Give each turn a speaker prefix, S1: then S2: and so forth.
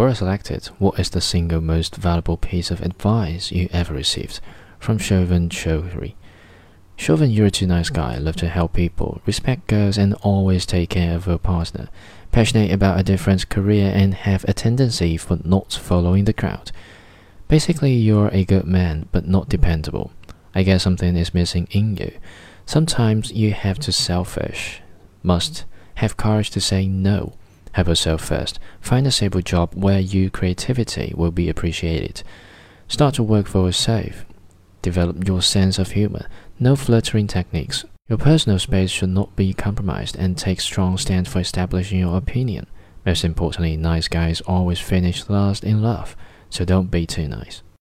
S1: Quora selected What is the single most valuable piece of advice you ever received? from Shovan Chowdhury. Shovan, you're a too nice guy, love to help people, respect girls, and always take care of your partner. Passionate about a different career and have a tendency for not following the crowd. Basically, you're a good man, but not dependable. I guess something is missing in you. Sometimes you have to selfish. Must have courage to say no. Help yourself first. Find a stable job where your creativity will be appreciated. Start to work for yourself. Develop your sense of humor. No flattering techniques. Your personal space should not be compromised and take strong stand for establishing your opinion. Most importantly, nice guys always finish last in love, so don't be too nice.